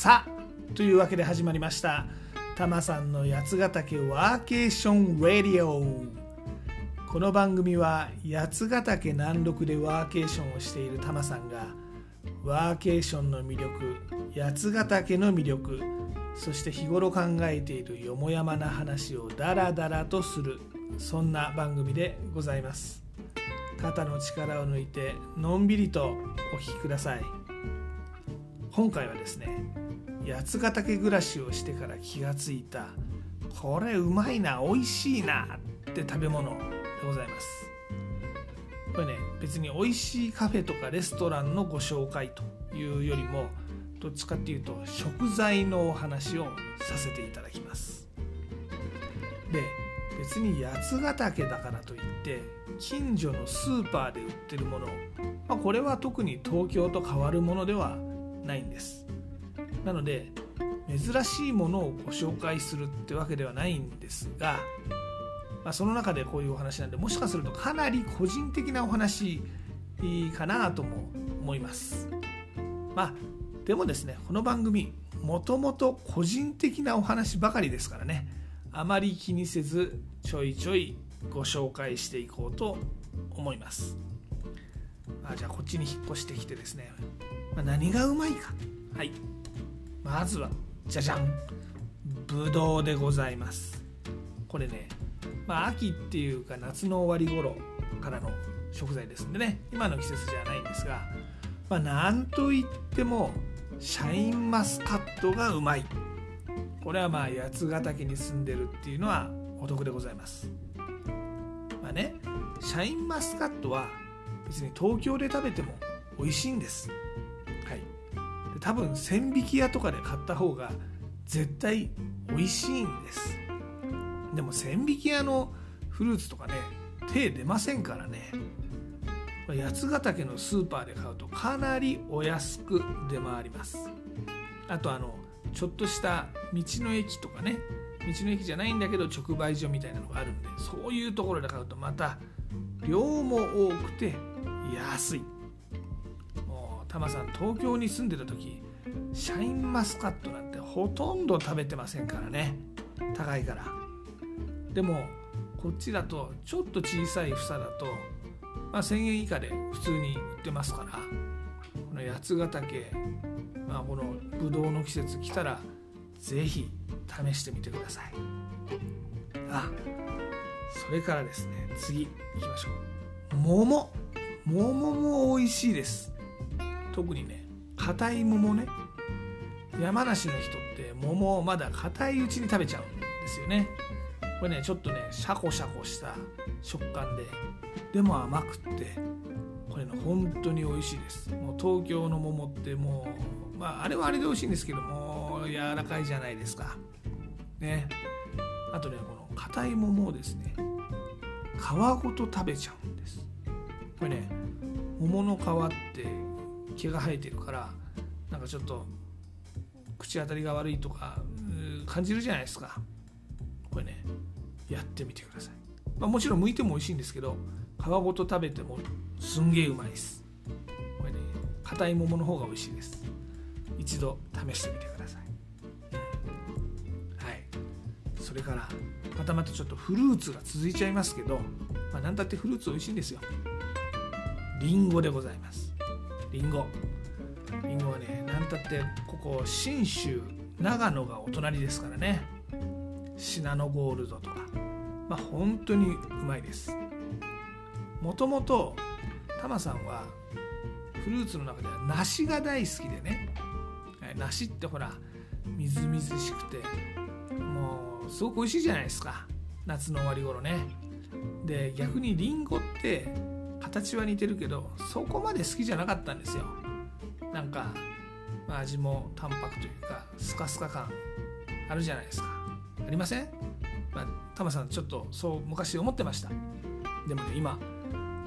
さというわけで始まりました。タマさんの八ヶ岳ワーケーションラディオこの番組は八ヶ岳南麓でワーケーションをしているタマさんがワーケーションの魅力八ヶ岳の魅力そして日頃考えているよもやまな話をダラダラとする。そんな番組でございます。肩の力を抜いてのんびりとお聞きください。今回はですね八ヶ岳暮らしをしてから気がついた。これうまいな美味しいなって食べ物でございます。これね別に美味しいカフェとかレストランのご紹介というよりもどっちかっていうと食材のお話をさせていただきます。で別に八ヶ岳だからといって近所のスーパーで売ってるもの、まあ、これは特に東京と変わるものではないんです。なので珍しいものをご紹介するってわけではないんですが、まあ、その中でこういうお話なんでもしかするとかなり個人的なお話かなとも思います。まあでもですねこの番組もともと個人的なお話ばかりですからねあまり気にせずちょいちょいご紹介していこうと思います。あじゃあこっちに引っ越してきてですね、まあ、何がうまいか。はい。まずはじゃじゃん。ぶどうでございます。これねまあ秋っていうか夏の終わり頃からの食材ですんでね。今の季節じゃないんですがまあなんといってもシャインマスカットがうまい。これはまあ八ヶ岳に住んでるっていうのはお得でございます。まあねシャインマスカットは別に東京で食べても美味しいんです。多分千匹屋とかで買った方が絶対美味しいんです。でも千匹屋のフルーツとかね手出ませんからね。八ヶ岳のスーパーで買うとかなりお安く出回ります。あとあのちょっとした道の駅とかね。道の駅じゃないんだけど直売所みたいなのがあるんでそういうところで買うとまた量も多くて安い。タマさん東京に住んでた時シャインマスカットなんてほとんど食べてませんからね。高いから。でもこっちだとちょっと小さい房だと、まあ、1000円以下で普通に売ってますから。この八ヶ岳、まあ、このぶどうの季節来たら是非試してみてください。あそれからですね次行きましょう。桃。桃も美味しいです。特にね硬い桃ね。山梨の人って桃をまだ硬いうちに食べちゃうんですよね。これねちょっとねシャコシャコした食感ででも甘くってこれね本当に美味しいです。もう東京の桃ってもうまああれはあれで美味しいんですけども柔らかいじゃないですか。ね。あとねこの硬い桃をですね皮ごと食べちゃうんです。これね桃の皮って毛が生えてるからなんかちょっと口当たりが悪いとか感じるじゃないですか。これねやってみてください、まあ、もちろん剥いても美味しいんですけど皮ごと食べてもすんげえうまいです。これね硬い桃の方が美味しいです。一度試してみてください、はい。それからまたまたちょっとフルーツが続いちゃいますけど、まあ、何だってフルーツ美味しいんですよ。りんごでございます。りんごりんごはね何たってここ信州長野がお隣ですからね。シナノゴールドとか。まあ本当にうまいです。もともとタマさんはフルーツの中では梨が大好きでね。梨ってほらみずみずしくてもうすごく美味しいじゃないですか。夏の終わり頃ね。で逆にりんごって形は似てるけどそこまで好きじゃなかったんですよ。なんか、まあ、味も淡白というかスカスカ感あるじゃないですか。ありません？まあ、タマさんちょっとそう昔思ってました。でもね今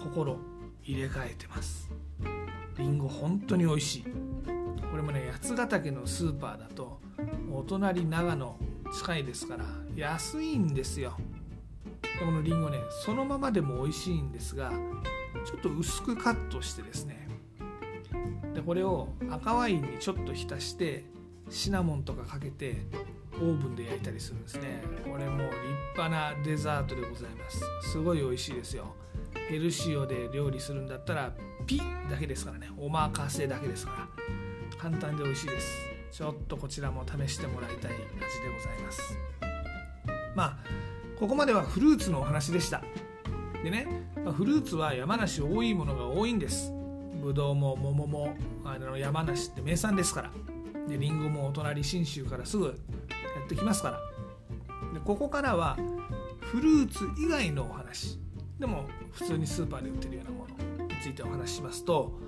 心入れ替えてます。りんご本当に美味しい。これもね八ヶ岳のスーパーだとお隣長野近いですから安いんですよ。でこのりんごねそのままでも美味しいんですがちょっと薄くカットしてですね。でこれを赤ワインにちょっと浸してシナモンとかかけてオーブンで焼いたりするんですね。これも立派なデザートでございます。すごい美味しいですよ。ヘルシオで料理するんだったらピだけですからね。おまかせだけですから。簡単で美味しいです。ちょっとこちらも試してもらいたい味でございます。まあここまではフルーツのお話でした。でね、まあ、フルーツは山梨多いものが多いんです。ぶどうも桃もあの山梨って名産ですから。でリンゴもお隣信州からすぐやってきますから。でここからはフルーツ以外のお話。でも普通にスーパーで売ってるようなものについてお話ししますと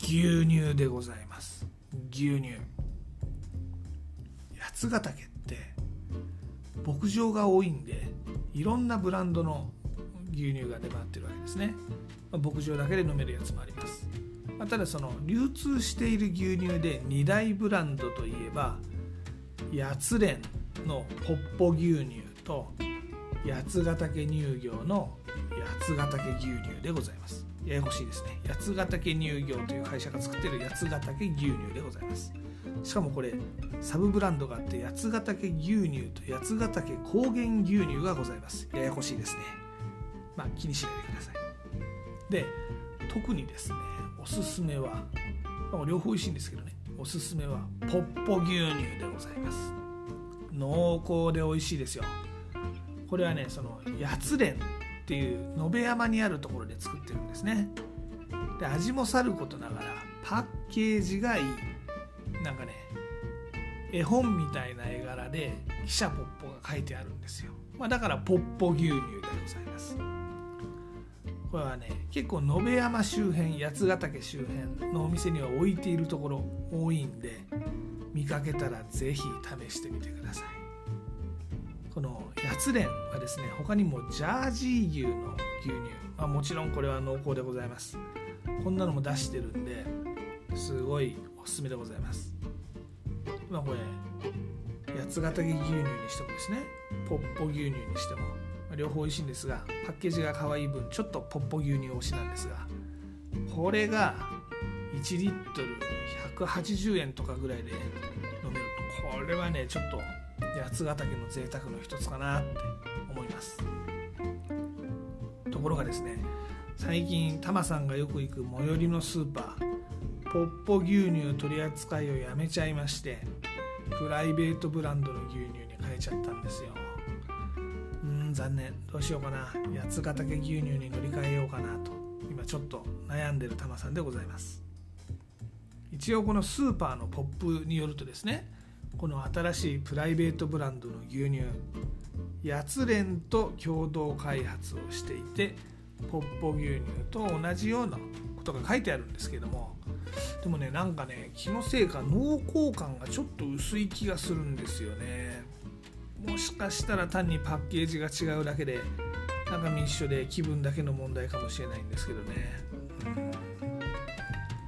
牛乳でございます。牛乳。八ヶ岳って牧場が多いんでいろんなブランドの牛乳が出回ってるわけですね、まあ、牧場だけで飲めるやつもあります、まあ、ただその流通している牛乳で2大ブランドといえば八連のポッポ牛乳と八ヶ岳乳業の八ヶ岳牛乳でございます。ややこしいですね。八ヶ岳乳業という会社が作ってる八ヶ岳牛乳でございます。しかもこれサブブランドがあって八ヶ岳牛乳と八ヶ岳高原牛乳がございます。ややこしいですね。まあ気にしないでください。で特にですねおすすめは、ま、両方美味しいんですけどねおすすめはポッポ牛乳でございます。濃厚で美味しいですよ。これはねその八連っていう野辺山にあるところで作ってるんですね。で味もさることながらパッケージがいい。なんかね絵本みたいな絵柄で汽車ポッポが書いてあるんですよ、まあ、だからポッポ牛乳でございます。これはね結構野辺山周辺八ヶ岳周辺のお店には置いているところ多いんで見かけたら是非試してみてください。この八連はですね他にもジャージー牛の牛乳、まあ、もちろんこれは濃厚でございます。こんなのも出してるんですごいおすすめでございます。まあこれ八ヶ岳牛乳にしてもですねポッポ牛乳にしても両方美味しいんですがパッケージが可愛い分ちょっとポッポ牛乳推しなんですがこれが1リットル180円とかぐらいで飲める。とこれはねちょっと八ヶ岳の贅沢の一つかなって思います。ところがですね最近タマさんがよく行く最寄りのスーパーポッポ牛乳取り扱いをやめちゃいましてプライベートブランドの牛乳に変えちゃったんですよ。残念。どうしようかな。八ヶ岳牛乳に乗り換えようかなと。今ちょっと悩んでるタマさんでございます。一応このスーパーのポップによるとですねこの新しいプライベートブランドの牛乳八連と共同開発をしていてポッポ牛乳と同じようなことが書いてあるんですけどもでもねなんかね気のせいか濃厚感がちょっと薄い気がするんですよね。もしかしたら単にパッケージが違うだけで中身一緒で気分だけの問題かもしれないんですけどね、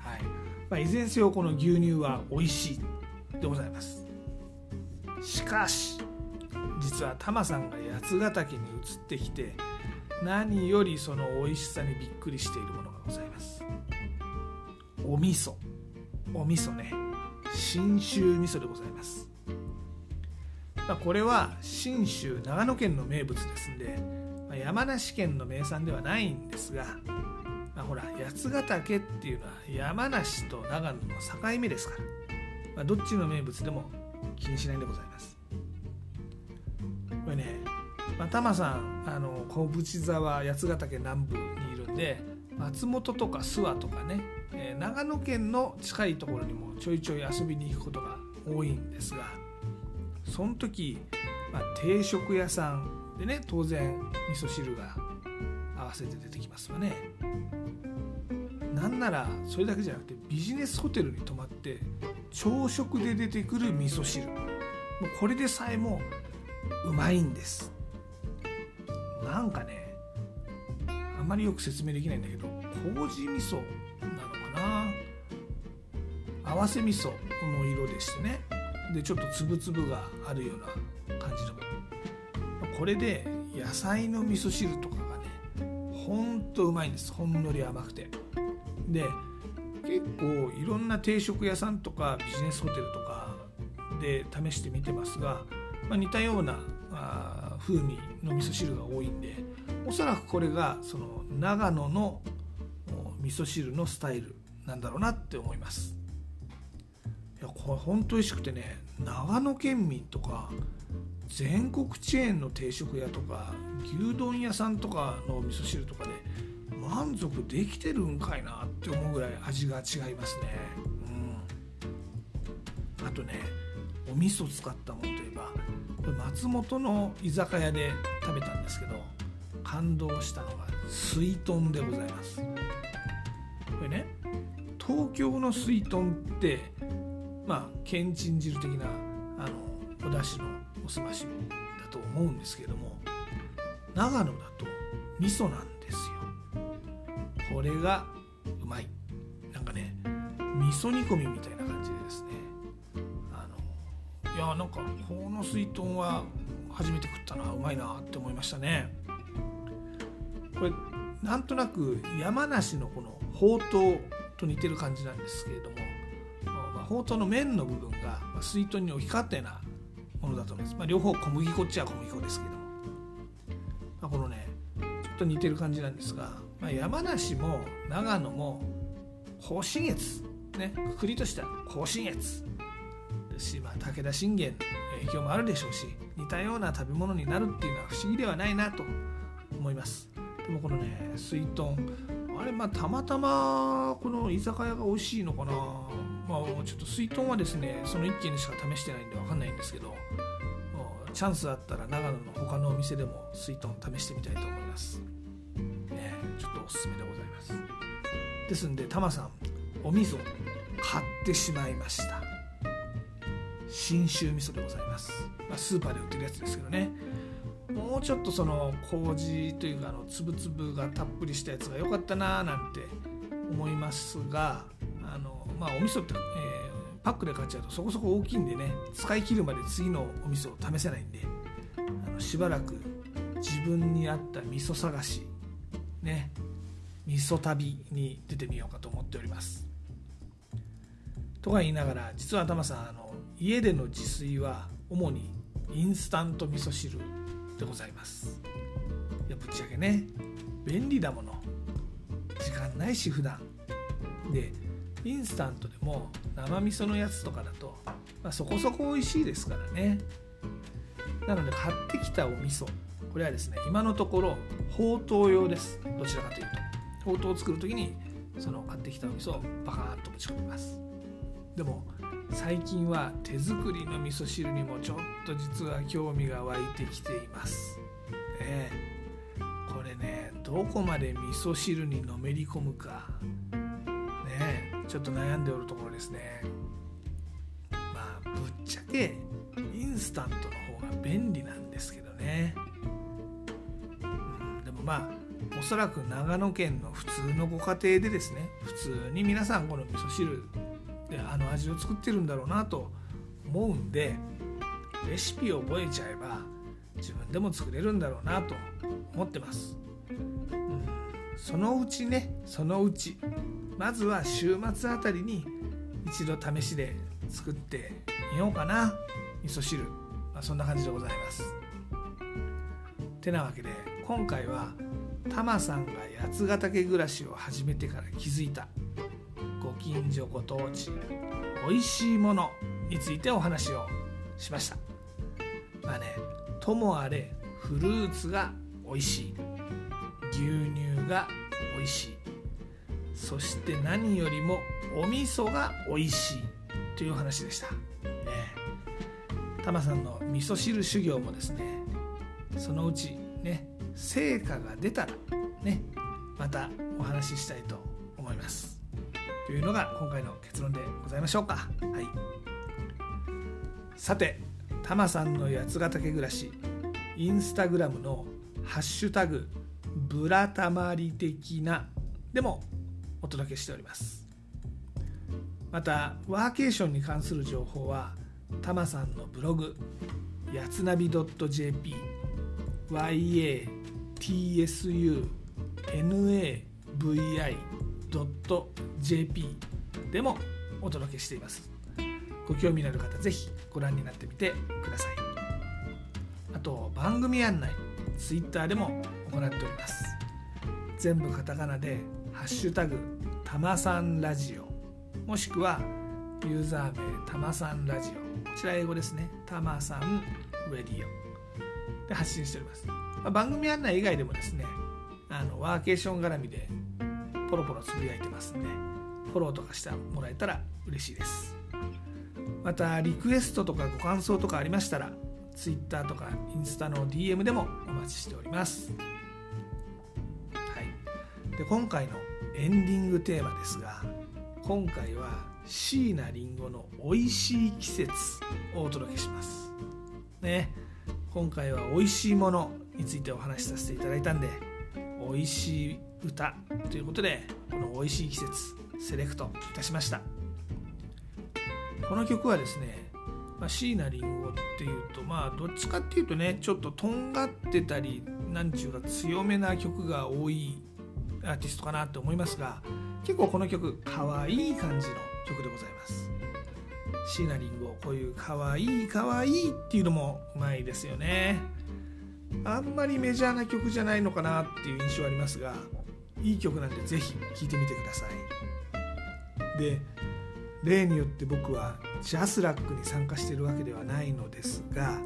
はい。まあ、いずれにせよこの牛乳は美味しいでございます。しかし実はタマさんが八ヶ岳に移ってきて何よりその美味しさにびっくりしているものがございます。お味噌。お味噌ね。信州味噌でございます。まあ、これは信州長野県の名物ですんで、まあ、山梨県の名産ではないんですが、まあ、ほら八ヶ岳っていうのは山梨と長野の境目ですから、まあ、どっちの名物でも気にしないんでございます。これね、まあ、タマさんあの小淵沢八ヶ岳南部にいるんで松本とか諏訪とかね、えー、長野県の近いところにもちょいちょい遊びに行くことが多いんですがその時、まあ、定食屋さんでね当然味噌汁が合わせて出てきますわね。なんならそれだけじゃなくてビジネスホテルに泊まって朝食で出てくる味噌汁。もうこれでさえもうまいんです。なんかねあんまりよく説明できないんだけど麹味噌なのかな？合わせ味噌の色でしてね。でちょっと粒々があるような感じの。これで野菜の味噌汁とかがねほんとうまいんです。ほんのり甘くて。で結構いろんな定食屋さんとかビジネスホテルとかで試してみてますが、まあ、似たようなあ風味の味噌汁が多いんでおそらくこれがその長野の味噌汁のスタイルなんだろうなって思います。いやこれ本当美味しくてね長野県民とか全国チェーンの定食屋とか牛丼屋さんとかの味噌汁とかで満足できてるんかいなって思うぐらい味が違いますね、うん、あとねお味噌使ったものといえばこれ松本の居酒屋で食べたんですけど感動したのが水豚でございます。これね東京の水豚ってまあけんちん汁的なあのお出汁のおすましだと思うんですけども長野だと味噌なんですよ。これがうまい。なんかね味噌煮込みみたいな感じでですね。あのいやなんかこの水豚は初めて食ったな。うまいなって思いましたね。これなんとなく山梨のこのほうとうと似てる感じなんですけれども、まあ、ほうとうの麺の部分が水豚に置き換わったようなものだと思います、まあ、両方小麦粉っちゃ小麦粉ですけど、まあ、このねちょっと似てる感じなんですが、まあ、山梨も長野も甲信越ねくくりとした甲信越。ですし、まあ、武田信玄の影響もあるでしょうし似たような食べ物になるっていうのは不思議ではないなと思います。でもこのね水豚あれまあたまたまこの居酒屋が美味しいのかなまあちょっと水豚はですねその1軒にしか試してないんで分かんないんですけどチャンスあったら長野の他のお店でも水豚試してみたいと思います、ね、ちょっとおすすめでございます。ですんでタマさんお味噌買ってしまいました。信州味噌でございます、まあ、スーパーで売ってるやつですけどね。もうちょっとその麹というかあのつぶつぶがたっぷりしたやつが良かったなーなんて思いますが、まあ、お味噌って、えー、パックで買っちゃうとそこそこ大きいんでね使い切るまで次のお味噌を試せないんであのしばらく自分に合った味噌探しね味噌旅に出てみようかと思っております。とか言いながら実は頭さんあの家での自炊は主にインスタント味噌汁でございます。いやぶっちゃけね便利だもの。時間ないし普段。でインスタントでも生味噌のやつとかだと、まあ、そこそこ美味しいですからね。なので買ってきたお味噌。これはですね今のところほうとう用です。どちらかというと。ほうとうを作る時にその買ってきたお味噌をバカーッとぶち込みます。でも最近は手作りの味噌汁にもちょっと実は興味が湧いてきています。えこれねどこまで味噌汁にのめり込むか。ちょっと悩んでおるところですね。まあぶっちゃけインスタントの方が便利なんですけどね。うん、でもまあおそらく長野県の普通のご家庭でですね普通に皆さんこの味噌汁であの味を作ってるんだろうなと思うんでレシピを覚えちゃえば自分でも作れるんだろうなと思ってます、うん、そのうちねそのうちまずは週末あたりに一度試しで作ってみようかな。味噌汁、まあ、そんな感じでございます。てなわけで今回はタマさんが八ヶ岳暮らしを始めてから気づいたご近所ご当地美味しいものについてお話をしました。まあねともあれフルーツが美味しい。牛乳が美味しい。そして何よりもお味噌が美味しいという話でした、ね、タマさんの味噌汁修行もですねそのうちね成果が出たらねまたお話ししたいと思います。というのが今回の結論でございましょうか。はい、さて、タマさんの八ヶ岳暮らし、インスタグラムのハッシュタグ、ブラタマリ的なでもお届けしております。また、ワーケーションに関する情報は、タマさんのブログ、やつなび .jp、yatsunavi.jp でもお届けしています。ご興味のある方ぜひご覧になってみてください。あと番組案内 Twitter でも行っております。全部カタカナで「ハッシュタグたまさんラジオ」もしくはユーザー名たまさんラジオ。こちら英語ですね。たまさんレディオ。で発信しております、まあ、番組案内以外でもですねあのワーケーション絡みでポロポロつぶやいてますんでフォローとかしてもらえたら嬉しいです。またリクエストとかご感想とかありましたら Twitter とかインスタの DM でもお待ちしております、はい、で今回のエンディングテーマですが今回は椎名林檎の美味しい季節をお届けします。ね今回は美味しいものについてお話しさせていただいたんで美味しい歌ということでこの美味しい季節セレクトいたしました。この曲はですね、まあ、椎名林檎っていうとまあどっちかっていうとねちょっととんがってたりなんちゅうか強めな曲が多いアーティストかなと思いますが結構この曲かわいい感じの曲でございます。椎名林檎こういうかわいいかわいいっていうのもうまいですよね。あんまりメジャーな曲じゃないのかなっていう印象ありますがいい曲なんでぜひ聴いてみてください。で例によって僕はジャスラックに参加しているわけではないのですが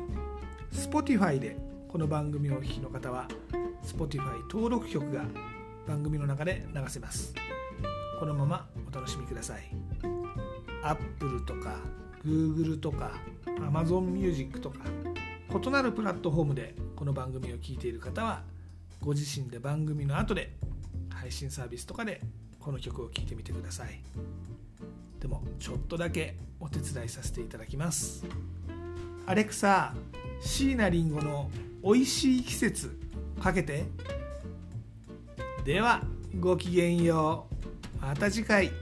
Spotify でこの番組をお聴きの方は Spotify 登録曲が番組の中で流せます。このままお楽しみください。Apple とか Google とか Amazon Music とか異なるプラットフォームでこの番組を聞いている方はご自身で番組の後で配信サービスとかでこの曲を聴いてみてください。でもちょっとだけお手伝いさせていただきます。アレクサ椎名林檎の美味しい季節かけてではごきげんよう。また次回。